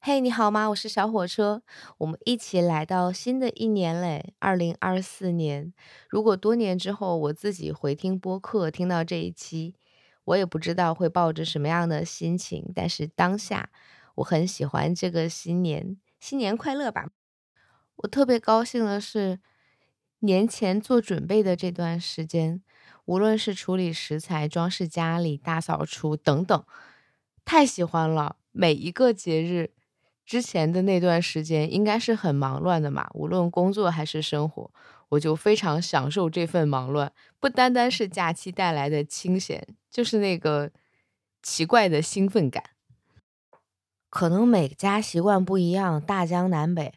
嘿，你好吗？我是小火车，我们一起来到新的一年嘞，二零二四年。如果多年之后我自己回听播客，听到这一期，我也不知道会抱着什么样的心情。但是当下，我很喜欢这个新年，新年快乐吧！我特别高兴的是，年前做准备的这段时间，无论是处理食材、装饰家里、大扫除等等，太喜欢了。每一个节日。之前的那段时间应该是很忙乱的嘛，无论工作还是生活，我就非常享受这份忙乱。不单单是假期带来的清闲，就是那个奇怪的兴奋感。可能每家习惯不一样，大江南北。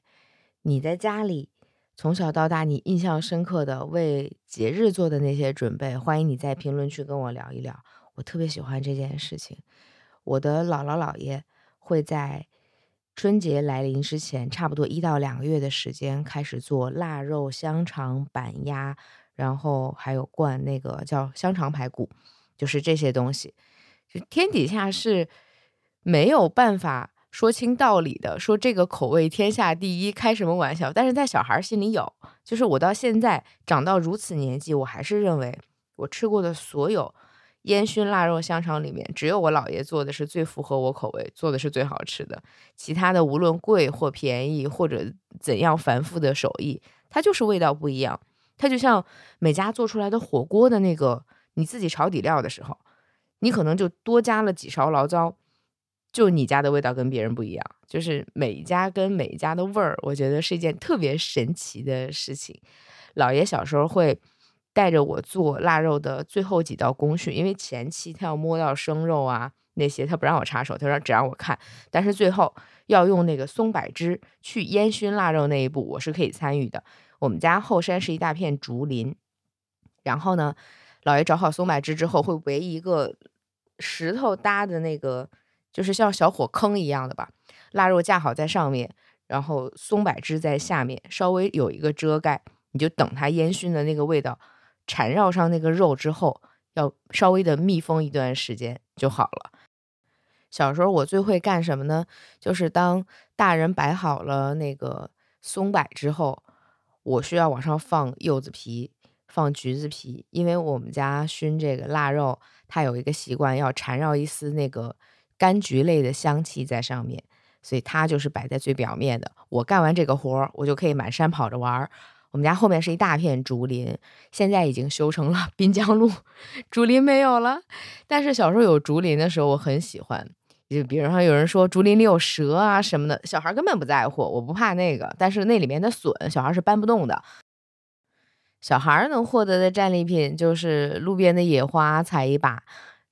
你在家里从小到大，你印象深刻的为节日做的那些准备，欢迎你在评论区跟我聊一聊。我特别喜欢这件事情。我的姥姥姥爷会在。春节来临之前，差不多一到两个月的时间，开始做腊肉、香肠、板鸭，然后还有灌那个叫香肠排骨，就是这些东西。就天底下是没有办法说清道理的，说这个口味天下第一，开什么玩笑？但是在小孩心里有，就是我到现在长到如此年纪，我还是认为我吃过的所有。烟熏腊肉香肠里面，只有我姥爷做的是最符合我口味，做的是最好吃的。其他的无论贵或便宜，或者怎样繁复的手艺，它就是味道不一样。它就像每家做出来的火锅的那个，你自己炒底料的时候，你可能就多加了几勺醪糟，就你家的味道跟别人不一样。就是每一家跟每一家的味儿，我觉得是一件特别神奇的事情。姥爷小时候会。带着我做腊肉的最后几道工序，因为前期他要摸到生肉啊那些，他不让我插手，他说只让我看。但是最后要用那个松柏枝去烟熏腊肉那一步，我是可以参与的。我们家后山是一大片竹林，然后呢，老爷找好松柏枝之后，会围一个石头搭的那个，就是像小火坑一样的吧，腊肉架好在上面，然后松柏枝在下面，稍微有一个遮盖，你就等它烟熏的那个味道。缠绕上那个肉之后，要稍微的密封一段时间就好了。小时候我最会干什么呢？就是当大人摆好了那个松柏之后，我需要往上放柚子皮、放橘子皮，因为我们家熏这个腊肉，它有一个习惯要缠绕一丝那个柑橘类的香气在上面，所以它就是摆在最表面的。我干完这个活儿，我就可以满山跑着玩儿。我们家后面是一大片竹林，现在已经修成了滨江路，竹林没有了。但是小时候有竹林的时候，我很喜欢。就比如说有人说竹林里有蛇啊什么的，小孩根本不在乎，我不怕那个。但是那里面的笋，小孩是搬不动的。小孩能获得的战利品就是路边的野花采一把，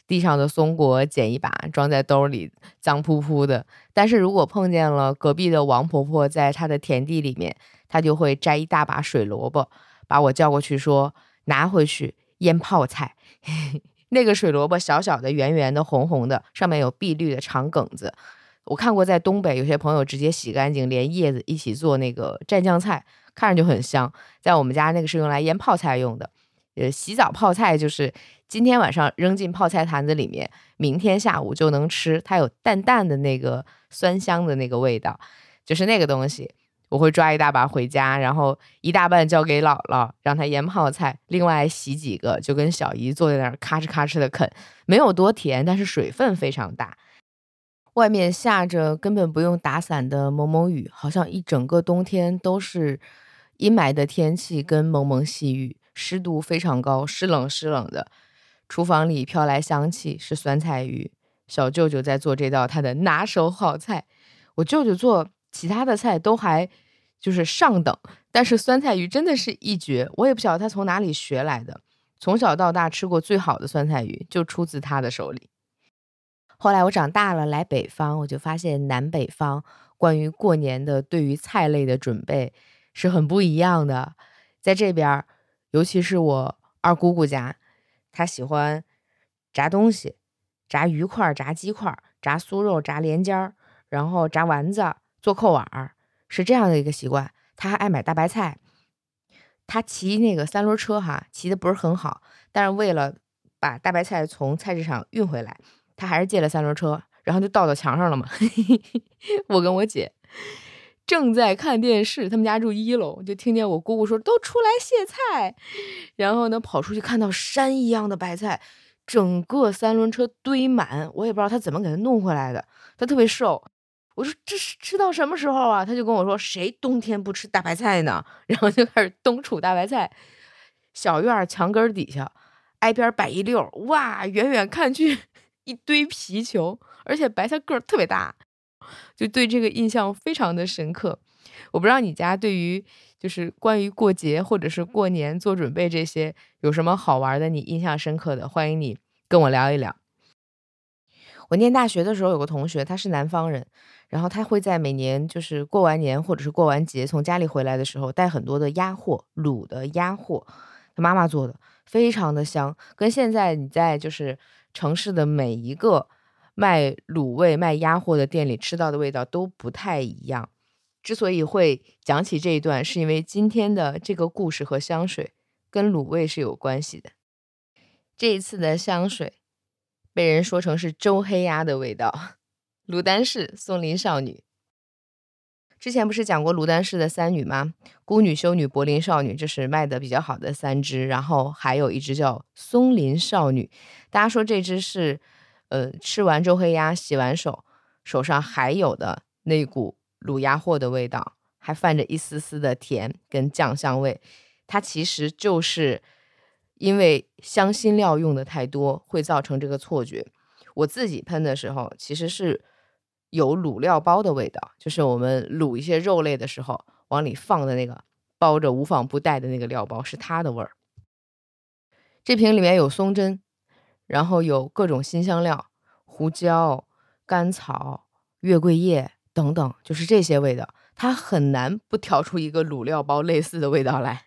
地上的松果捡一把，装在兜里，脏扑扑的。但是如果碰见了隔壁的王婆婆在她的田地里面。她就会摘一大把水萝卜，把我叫过去说拿回去腌泡菜。那个水萝卜小小的、圆圆的、红红的，上面有碧绿的长梗子。我看过在东北有些朋友直接洗干净，连叶子一起做那个蘸酱菜，看着就很香。在我们家那个是用来腌泡菜用的。呃，洗澡泡菜就是今天晚上扔进泡菜坛子里面，明天下午就能吃。它有淡淡的那个酸香的那个味道，就是那个东西。我会抓一大把回家，然后一大半交给姥姥，让她腌泡菜，另外洗几个，就跟小姨坐在那儿咔哧咔哧的啃，没有多甜，但是水分非常大。外面下着根本不用打伞的蒙蒙雨，好像一整个冬天都是阴霾的天气跟蒙蒙细雨，湿度非常高，湿冷湿冷的。厨房里飘来香气，是酸菜鱼。小舅舅在做这道他的拿手好菜，我舅舅做。其他的菜都还就是上等，但是酸菜鱼真的是一绝，我也不晓得他从哪里学来的。从小到大吃过最好的酸菜鱼就出自他的手里。后来我长大了来北方，我就发现南北方关于过年的对于菜类的准备是很不一样的。在这边儿，尤其是我二姑姑家，她喜欢炸东西，炸鱼块、炸鸡块、炸酥肉、炸连尖儿，然后炸丸子。做扣碗儿是这样的一个习惯，她还爱买大白菜。她骑那个三轮车哈，骑的不是很好，但是为了把大白菜从菜市场运回来，她还是借了三轮车，然后就倒到墙上了嘛。我跟我姐正在看电视，他们家住一楼，就听见我姑姑说：“都出来卸菜。”然后呢，跑出去看到山一样的白菜，整个三轮车堆满，我也不知道他怎么给他弄回来的。他特别瘦，我说：“这是吃到什么时候啊？”他就跟我说：“谁冬天不吃大白菜呢？” 然后就开始冬储大白菜。小院墙根底下挨边摆一溜，哇，远远看去 一堆皮球，而且白菜个儿特别大。就对这个印象非常的深刻，我不知道你家对于就是关于过节或者是过年做准备这些有什么好玩的，你印象深刻的，欢迎你跟我聊一聊。我念大学的时候有个同学，他是南方人，然后他会在每年就是过完年或者是过完节从家里回来的时候带很多的鸭货，卤的鸭货，他妈妈做的非常的香，跟现在你在就是城市的每一个。卖卤味、卖鸭货的店里吃到的味道都不太一样。之所以会讲起这一段，是因为今天的这个故事和香水跟卤味是有关系的。这一次的香水被人说成是周黑鸭的味道，卤丹氏松林少女。之前不是讲过卤丹氏的三女吗？孤女、修女、柏林少女，这是卖的比较好的三支。然后还有一支叫松林少女，大家说这支是。呃，吃完周黑鸭，洗完手，手上还有的那股卤鸭货的味道，还泛着一丝丝的甜跟酱香味，它其实就是因为香辛料用的太多，会造成这个错觉。我自己喷的时候，其实是有卤料包的味道，就是我们卤一些肉类的时候往里放的那个包着无纺布袋的那个料包，是它的味儿。这瓶里面有松针。然后有各种新香料，胡椒、甘草、月桂叶等等，就是这些味道，它很难不调出一个卤料包类似的味道来。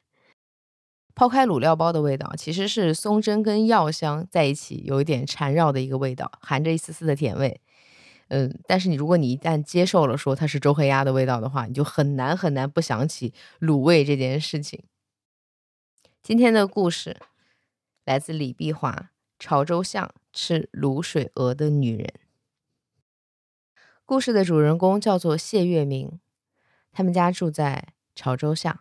抛开卤料包的味道，其实是松针跟药香在一起，有一点缠绕的一个味道，含着一丝丝的甜味。嗯，但是你如果你一旦接受了说它是周黑鸭的味道的话，你就很难很难不想起卤味这件事情。今天的故事来自李碧华。潮州巷吃卤水鹅的女人。故事的主人公叫做谢月明，他们家住在潮州巷。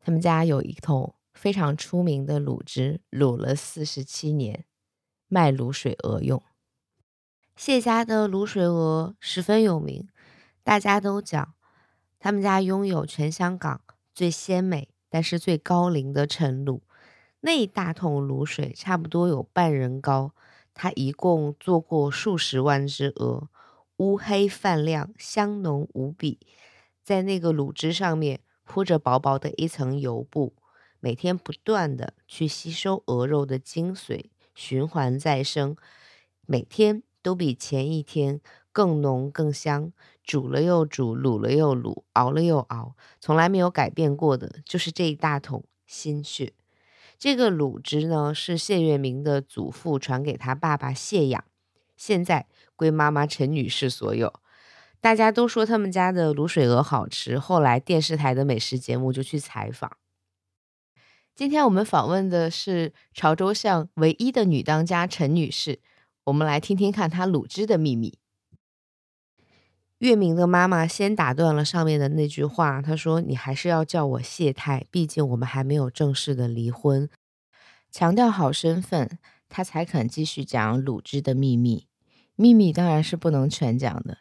他们家有一头非常出名的卤汁，卤了四十七年，卖卤水鹅用。谢家的卤水鹅十分有名，大家都讲他们家拥有全香港最鲜美但是最高龄的陈卤。那一大桶卤水差不多有半人高，他一共做过数十万只鹅，乌黑泛亮，香浓无比。在那个卤汁上面铺着薄薄的一层油布，每天不断的去吸收鹅肉的精髓，循环再生，每天都比前一天更浓更香。煮了又煮，卤了又卤，熬了又熬，从来没有改变过的，就是这一大桶心血。这个卤汁呢，是谢月明的祖父传给他爸爸谢养，现在归妈妈陈女士所有。大家都说他们家的卤水鹅好吃，后来电视台的美食节目就去采访。今天我们访问的是潮州巷唯一的女当家陈女士，我们来听听看她卤汁的秘密。月明的妈妈先打断了上面的那句话，她说：“你还是要叫我谢太，毕竟我们还没有正式的离婚。”强调好身份，她才肯继续讲卤汁的秘密。秘密当然是不能全讲的，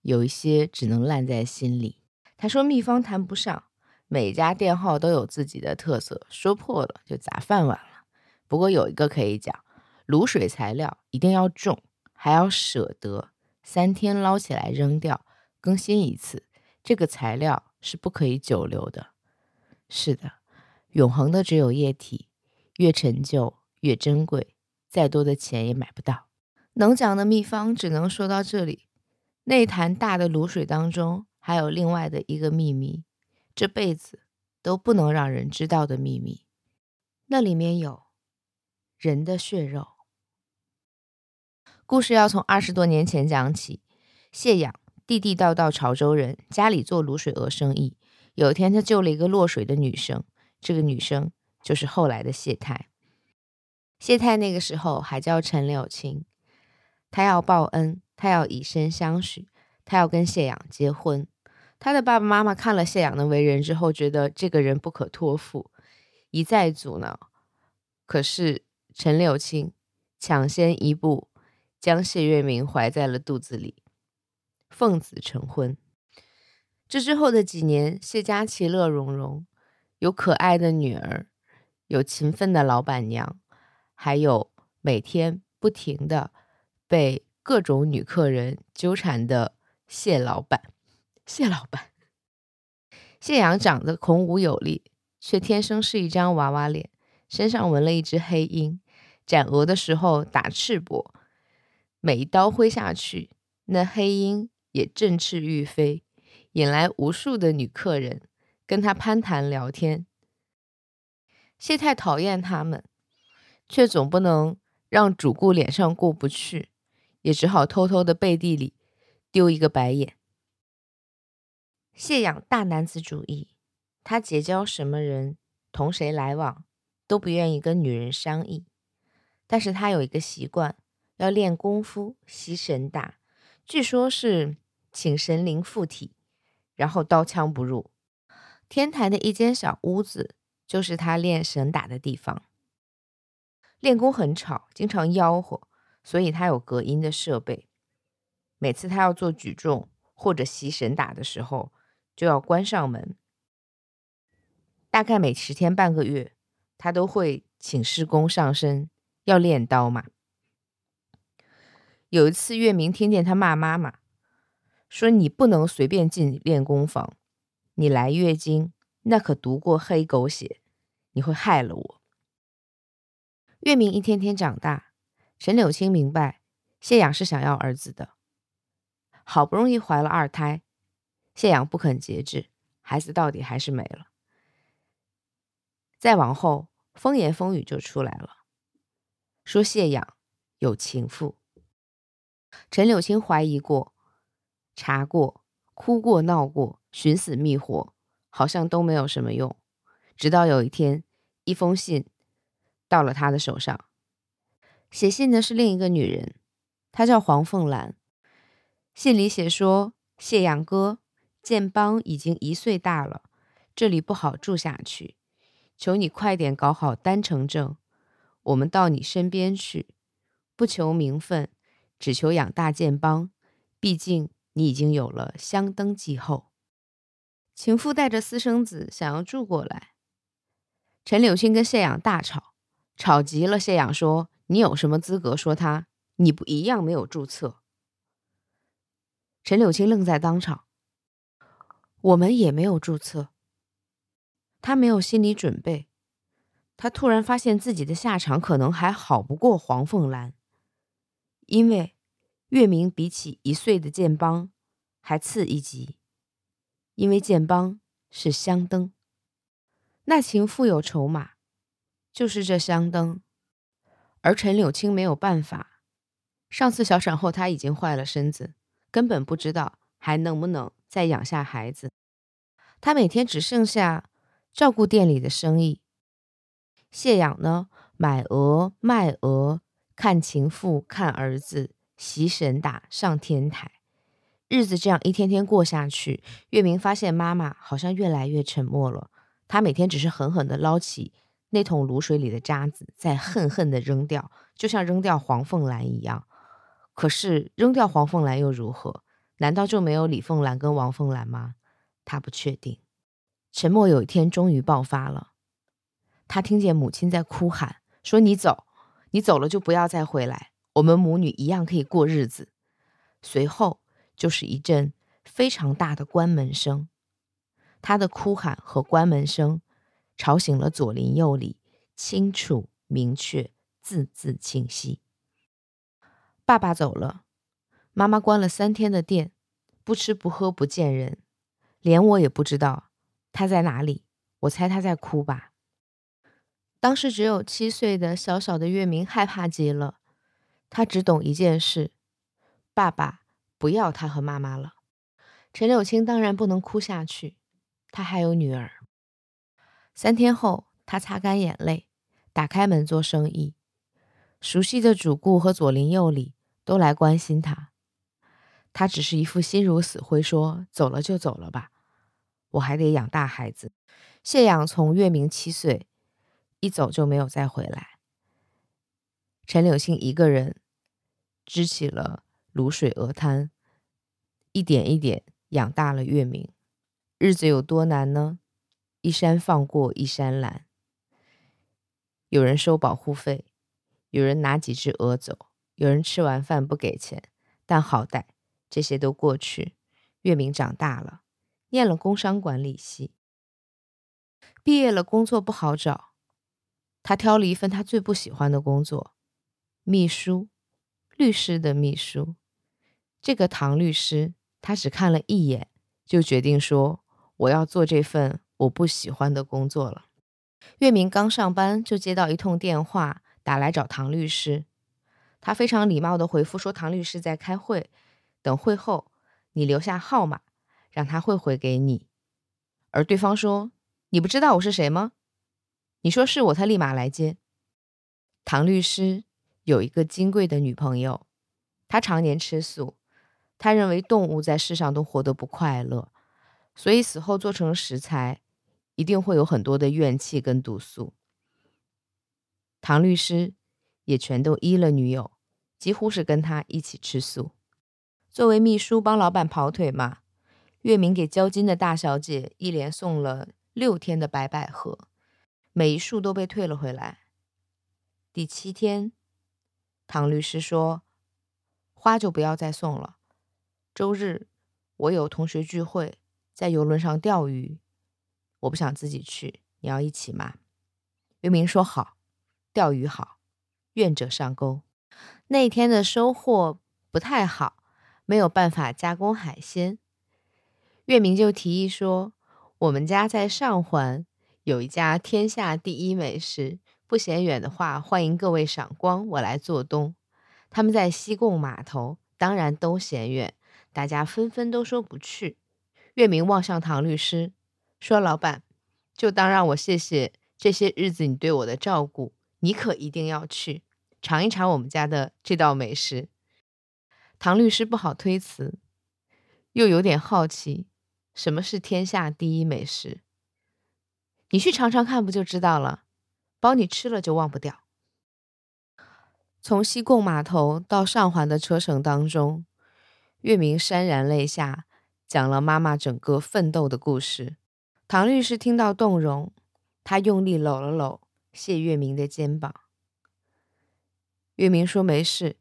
有一些只能烂在心里。她说：“秘方谈不上，每家店号都有自己的特色，说破了就砸饭碗了。不过有一个可以讲，卤水材料一定要重，还要舍得。”三天捞起来扔掉，更新一次。这个材料是不可以久留的。是的，永恒的只有液体，越陈旧越珍贵，再多的钱也买不到。能讲的秘方只能说到这里。那坛大的卤水当中，还有另外的一个秘密，这辈子都不能让人知道的秘密。那里面有人的血肉。故事要从二十多年前讲起。谢养地地道道潮州人，家里做卤水鹅生意。有一天，他救了一个落水的女生，这个女生就是后来的谢太。谢太那个时候还叫陈柳青，他要报恩，他要以身相许，他要跟谢养结婚。他的爸爸妈妈看了谢养的为人之后，觉得这个人不可托付，一再阻挠。可是陈柳青抢先一步，将谢月明怀在了肚子里，奉子成婚。这之后的几年，谢家其乐融融，有可爱的女儿，有勤奋的老板娘，还有每天不停的被各种女客人纠缠的谢老板。谢老板，谢阳长得孔武有力，却天生是一张娃娃脸，身上纹了一只黑鹰，斩鹅的时候打赤膊，每一刀挥下去，那黑鹰也振翅欲飞，引来无数的女客人跟他攀谈聊天。谢太讨厌他们，却总不能让主顾脸上过不去，也只好偷偷的背地里丢一个白眼。谢养大男子主义，他结交什么人，同谁来往，都不愿意跟女人商议。但是他有一个习惯，要练功夫吸神打，据说是请神灵附体，然后刀枪不入。天台的一间小屋子，就是他练神打的地方。练功很吵，经常吆喝，所以他有隔音的设备。每次他要做举重或者吸神打的时候，就要关上门。大概每十天半个月，他都会请师公上身，要练刀嘛。有一次，月明听见他骂妈妈，说：“你不能随便进练功房，你来月经那可读过黑狗血，你会害了我。”月明一天天长大，陈柳青明白谢养是想要儿子的，好不容易怀了二胎。谢阳不肯节制，孩子到底还是没了。再往后，风言风语就出来了，说谢阳有情妇。陈柳青怀疑过、查过、哭过、闹过、寻死觅活，好像都没有什么用。直到有一天，一封信到了他的手上，写信的是另一个女人，她叫黄凤兰。信里写说：“谢阳哥。”建邦已经一岁大了，这里不好住下去，求你快点搞好单程证，我们到你身边去，不求名分，只求养大建邦。毕竟你已经有了相登继后。情妇带着私生子想要住过来，陈柳青跟谢养大吵，吵急了，谢养说：“你有什么资格说他？你不一样没有注册。”陈柳青愣在当场。我们也没有注册，他没有心理准备，他突然发现自己的下场可能还好不过黄凤兰，因为月明比起一岁的建邦还次一级，因为建邦是香灯，那情妇有筹码，就是这香灯，而陈柳青没有办法，上次小产后他已经坏了身子，根本不知道还能不能。再养下孩子，他每天只剩下照顾店里的生意。谢养呢，买鹅卖鹅，看情妇，看儿子，习神打上天台，日子这样一天天过下去。月明发现妈妈好像越来越沉默了。他每天只是狠狠地捞起那桶卤水里的渣子，再恨恨地扔掉，就像扔掉黄凤兰一样。可是扔掉黄凤兰又如何？难道就没有李凤兰跟王凤兰吗？他不确定。沉默有一天终于爆发了，他听见母亲在哭喊，说：“你走，你走了就不要再回来，我们母女一样可以过日子。”随后就是一阵非常大的关门声，他的哭喊和关门声吵醒了左邻右里，清楚明确，字字清晰。爸爸走了。妈妈关了三天的店，不吃不喝不见人，连我也不知道他在哪里。我猜他在哭吧。当时只有七岁的小小的月明害怕极了，他只懂一件事：爸爸不要他和妈妈了。陈柳青当然不能哭下去，他还有女儿。三天后，他擦干眼泪，打开门做生意。熟悉的主顾和左邻右里都来关心他。他只是一副心如死灰，说走了就走了吧，我还得养大孩子。谢养从月明七岁一走就没有再回来。陈柳青一个人支起了卤水鹅摊，一点一点养大了月明。日子有多难呢？一山放过一山拦。有人收保护费，有人拿几只鹅走，有人吃完饭不给钱，但好歹这些都过去。月明长大了，念了工商管理系，毕业了，工作不好找，他挑了一份他最不喜欢的工作——秘书，律师的秘书。这个唐律师，他只看了一眼，就决定说：“我要做这份我不喜欢的工作了。”月明刚上班就接到一通电话，打来找唐律师。他非常礼貌地回复说：“唐律师在开会，等会后你留下号码，让他会回给你。”而对方说：“你不知道我是谁吗？你说是我，他立马来接。”唐律师有一个金贵的女朋友，他常年吃素，他认为动物在世上都活得不快乐，所以死后做成食材。一定会有很多的怨气跟毒素。唐律师也全都依了女友，几乎是跟他一起吃素。作为秘书帮老板跑腿嘛，月明给交金的大小姐一连送了六天的白百合，每一束都被退了回来。第七天，唐律师说：“花就不要再送了。周日我有同学聚会，在游轮上钓鱼。”我不想自己去，你要一起吗？月明说好，钓鱼好，愿者上钩。那天的收获不太好，没有办法加工海鲜。月明就提议说，我们家在上环有一家天下第一美食，不嫌远的话，欢迎各位赏光，我来做东。他们在西贡码头，当然都嫌远，大家纷纷都说不去。月明望向唐律师。说：“老板，就当让我谢谢这些日子你对我的照顾。你可一定要去尝一尝我们家的这道美食。”唐律师不好推辞，又有点好奇，什么是天下第一美食？你去尝尝看，不就知道了？包你吃了就忘不掉。从西贡码头到上环的车程当中，月明潸然泪下，讲了妈妈整个奋斗的故事。唐律师听到动容，他用力搂了搂谢月明的肩膀。月明说：“没事，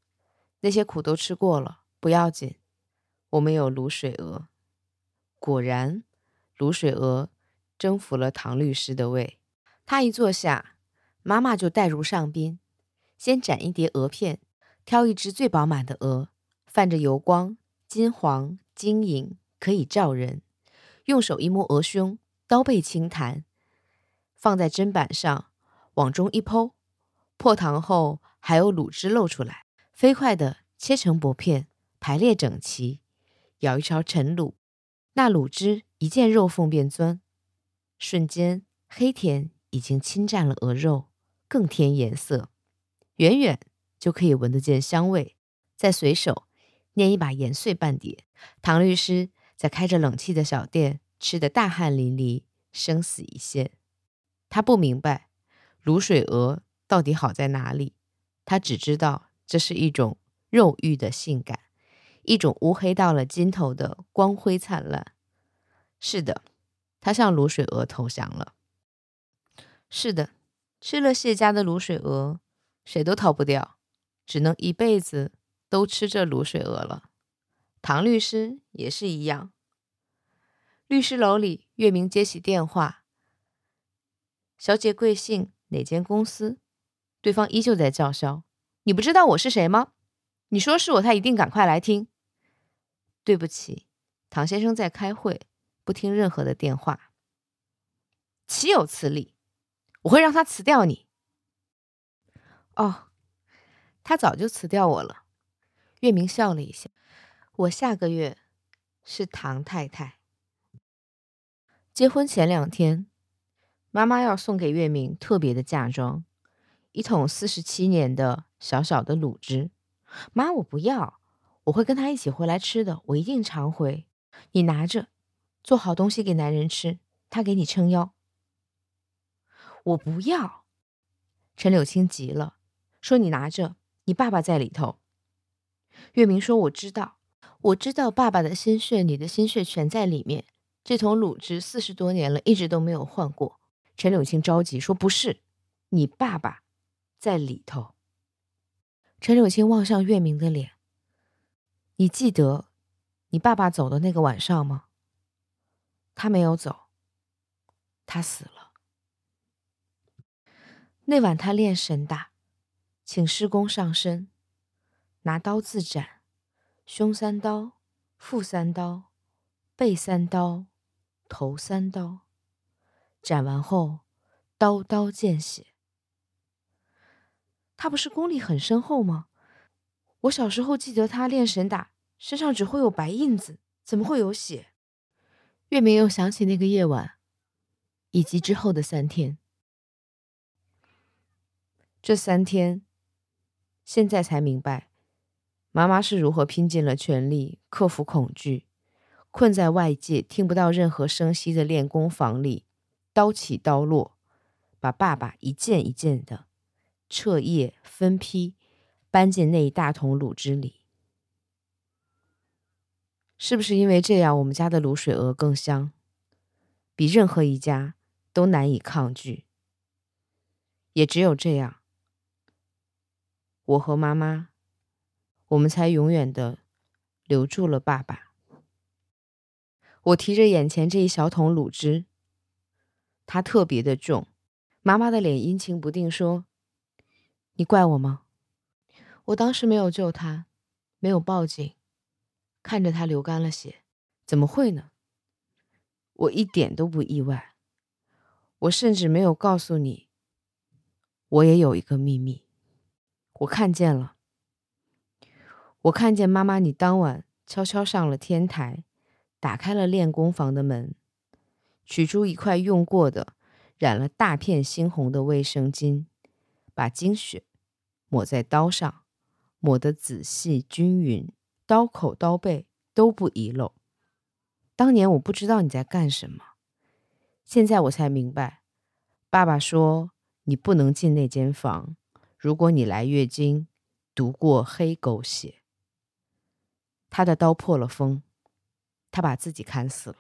那些苦都吃过了，不要紧。我们有卤水鹅。”果然，卤水鹅征服了唐律师的胃。他一坐下，妈妈就带入上宾，先斩一碟鹅片，挑一只最饱满的鹅，泛着油光，金黄晶莹，可以照人。用手一摸鹅胸。刀背轻弹，放在砧板上，往中一剖，破膛后还有卤汁露出来，飞快地切成薄片，排列整齐。舀一勺陈卤，那卤汁一见肉缝便钻，瞬间黑甜已经侵占了鹅肉，更添颜色。远远就可以闻得见香味。再随手捏一把盐碎半碟。唐律师在开着冷气的小店。吃得大汗淋漓，生死一线。他不明白卤水鹅到底好在哪里，他只知道这是一种肉欲的性感，一种乌黑到了尽头的光辉灿烂。是的，他向卤水鹅投降了。是的，吃了谢家的卤水鹅，谁都逃不掉，只能一辈子都吃这卤水鹅了。唐律师也是一样。律师楼里，月明接起电话：“小姐贵姓？哪间公司？”对方依旧在叫嚣：“你不知道我是谁吗？你说是我，他一定赶快来听。”对不起，唐先生在开会，不听任何的电话。岂有此理！我会让他辞掉你。哦，他早就辞掉我了。月明笑了一下：“我下个月是唐太太。”结婚前两天，妈妈要送给月明特别的嫁妆，一桶四十七年的小小的卤汁。妈，我不要，我会跟他一起回来吃的，我一定常回。你拿着，做好东西给男人吃，他给你撑腰。我不要。陈柳青急了，说：“你拿着，你爸爸在里头。”月明说：“我知道，我知道爸爸的心血，你的心血全在里面。这桶卤汁四十多年了，一直都没有换过。”陈柳青着急说：“不是，你爸爸在里头。”陈柳青望向月明的脸：“你记得你爸爸走的那个晚上吗？”他没有走，他死了。那晚他练神打，请师公上身。拿刀自斩，胸三刀，腹三刀，背三刀，头三刀。斩完后，刀刀见血。他不是功力很深厚吗？我小时候记得他练神打，身上只会有白印子，怎么会有血？月明又想起那个夜晚，以及之后的三天。这三天，现在才明白。妈妈是如何拼尽了全力克服恐惧，困在外界听不到任何声息的练功房里，刀起刀落，把爸爸一件一件的彻夜分批搬进那一大桶卤汁里。是不是因为这样，我们家的卤水鹅更香，比任何一家都难以抗拒？也只有这样，我和妈妈。我们才永远的留住了爸爸。我提着眼前这一小桶卤汁，它特别的重。妈妈的脸阴晴不定，说：“你怪我吗？我当时没有救他，没有报警，看着他流干了血，怎么会呢？我一点都不意外。我甚至没有告诉你，我也有一个秘密。我看见了。”我看见妈妈，你当晚悄悄上了天台，打开了练功房的门，取出一块用过的、染了大片猩红的卫生巾，把精血抹在刀上，抹得仔细均匀，刀口刀背都不遗漏。当年我不知道你在干什么，现在我才明白，爸爸说你不能进那间房，如果你来月经，读过黑狗血。他的刀破了风，他把自己砍死了。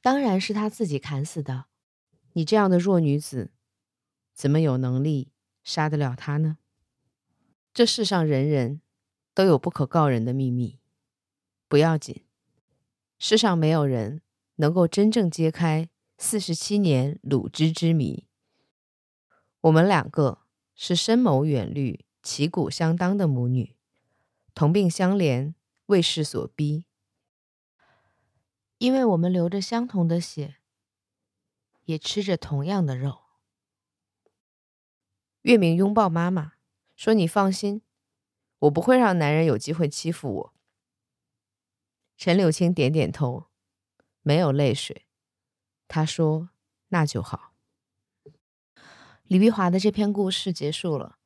当然是他自己砍死的。你这样的弱女子，怎么有能力杀得了他呢？这世上人人都有不可告人的秘密，不要紧。世上没有人能够真正揭开四十七年鲁之之谜。我们两个是深谋远虑、旗鼓相当的母女。同病相怜，为势所逼，因为我们流着相同的血，也吃着同样的肉。月明拥抱妈妈，说：“你放心，我不会让男人有机会欺负我。”陈柳青点点头，没有泪水。他说：“那就好。”李碧华的这篇故事结束了，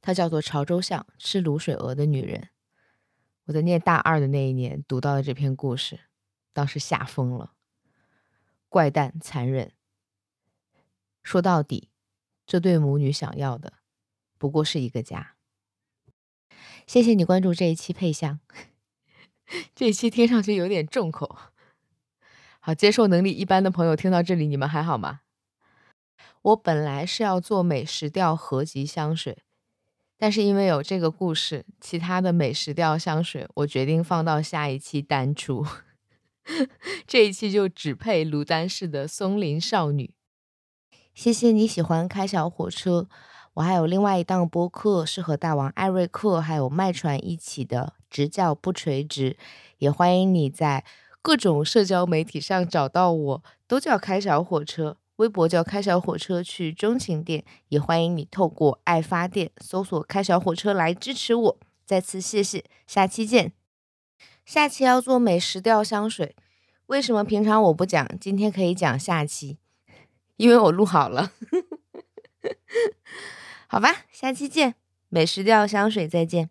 它叫做《潮州巷吃卤水鹅的女人》。我在念大二的那一年读到的这篇故事，当时吓疯了，怪诞残忍。说到底，这对母女想要的不过是一个家。谢谢你关注这一期配香，这一期听上去有点重口。好，接受能力一般的朋友听到这里，你们还好吗？我本来是要做美食调合集香水。但是因为有这个故事，其他的美食调香水，我决定放到下一期单出。这一期就只配卢丹氏的松林少女。谢谢你喜欢开小火车，我还有另外一档播客是和大王艾瑞克还有麦传一起的，直角不垂直，也欢迎你在各种社交媒体上找到我，都叫开小火车。微博叫开小火车去钟情店，也欢迎你透过爱发电搜索开小火车来支持我。再次谢谢，下期见。下期要做美食调香水，为什么平常我不讲，今天可以讲下期？因为我录好了。好吧，下期见，美食调香水再见。